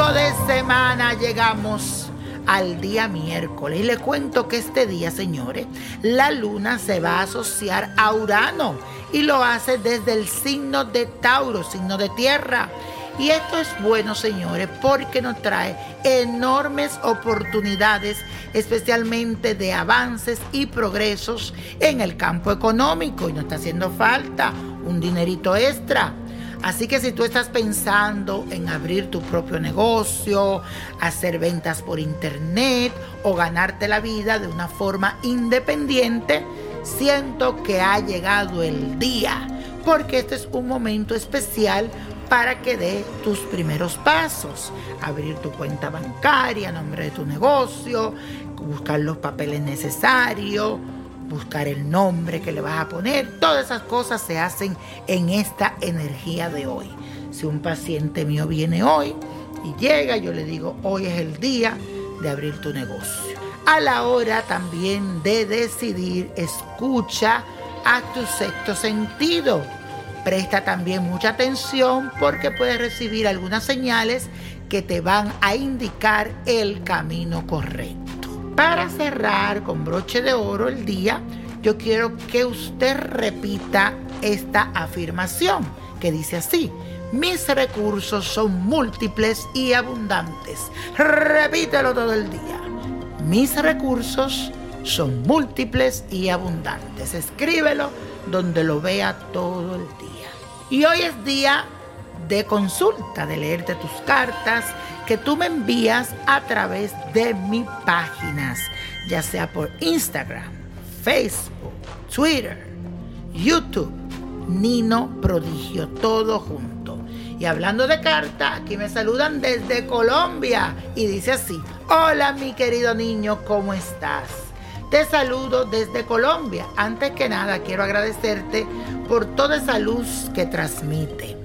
De semana llegamos al día miércoles y le cuento que este día, señores, la luna se va a asociar a Urano y lo hace desde el signo de Tauro, signo de tierra. Y esto es bueno, señores, porque nos trae enormes oportunidades, especialmente de avances y progresos en el campo económico. Y nos está haciendo falta un dinerito extra. Así que si tú estás pensando en abrir tu propio negocio, hacer ventas por internet o ganarte la vida de una forma independiente, siento que ha llegado el día, porque este es un momento especial para que dé tus primeros pasos. Abrir tu cuenta bancaria a nombre de tu negocio, buscar los papeles necesarios buscar el nombre que le vas a poner. Todas esas cosas se hacen en esta energía de hoy. Si un paciente mío viene hoy y llega, yo le digo, hoy es el día de abrir tu negocio. A la hora también de decidir, escucha a tu sexto sentido. Presta también mucha atención porque puedes recibir algunas señales que te van a indicar el camino correcto. Para cerrar con broche de oro el día, yo quiero que usted repita esta afirmación que dice así. Mis recursos son múltiples y abundantes. Repítelo todo el día. Mis recursos son múltiples y abundantes. Escríbelo donde lo vea todo el día. Y hoy es día de consulta, de leerte tus cartas que tú me envías a través de mis páginas, ya sea por Instagram, Facebook, Twitter, YouTube, Nino Prodigio, todo junto. Y hablando de carta, aquí me saludan desde Colombia y dice así, hola mi querido niño, ¿cómo estás? Te saludo desde Colombia. Antes que nada, quiero agradecerte por toda esa luz que transmite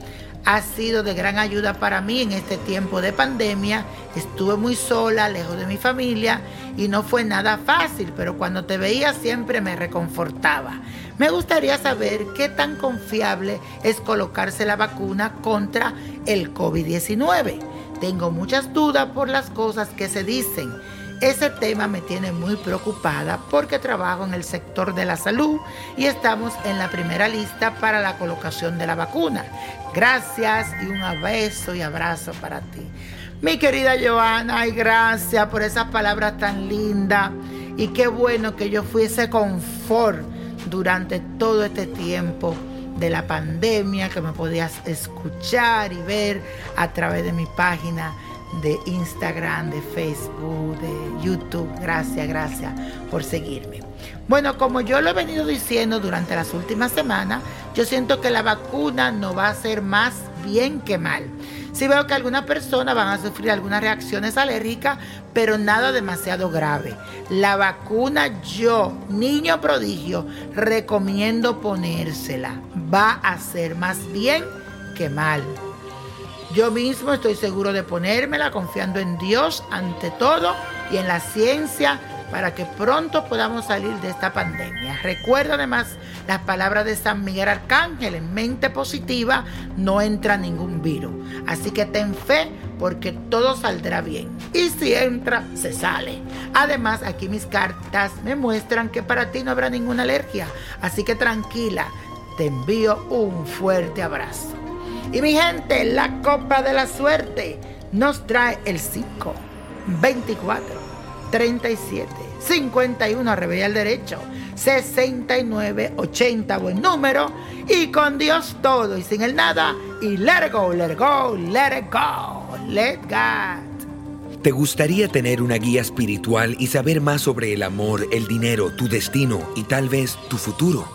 ha sido de gran ayuda para mí en este tiempo de pandemia. Estuve muy sola, lejos de mi familia y no fue nada fácil, pero cuando te veía siempre me reconfortaba. Me gustaría saber qué tan confiable es colocarse la vacuna contra el COVID-19. Tengo muchas dudas por las cosas que se dicen ese tema me tiene muy preocupada porque trabajo en el sector de la salud y estamos en la primera lista para la colocación de la vacuna. Gracias y un beso y abrazo para ti. Mi querida Joana, y gracias por esas palabras tan lindas y qué bueno que yo fuese confort durante todo este tiempo de la pandemia, que me podías escuchar y ver a través de mi página de Instagram, de Facebook, de YouTube. Gracias, gracias por seguirme. Bueno, como yo lo he venido diciendo durante las últimas semanas, yo siento que la vacuna no va a ser más bien que mal. Sí veo que algunas personas van a sufrir algunas reacciones alérgicas, pero nada demasiado grave. La vacuna yo, niño prodigio, recomiendo ponérsela. Va a ser más bien que mal. Yo mismo estoy seguro de ponérmela confiando en Dios ante todo y en la ciencia para que pronto podamos salir de esta pandemia. Recuerda además las palabras de San Miguel Arcángel, en mente positiva no entra ningún virus. Así que ten fe porque todo saldrá bien. Y si entra, se sale. Además, aquí mis cartas me muestran que para ti no habrá ninguna alergia. Así que tranquila, te envío un fuerte abrazo. Y mi gente, la copa de la suerte nos trae el 5, 24, 37, 51, al derecho, 69, 80, buen número, y con Dios todo y sin el nada, y let go, let go, let it go, let God. ¿Te gustaría tener una guía espiritual y saber más sobre el amor, el dinero, tu destino y tal vez tu futuro?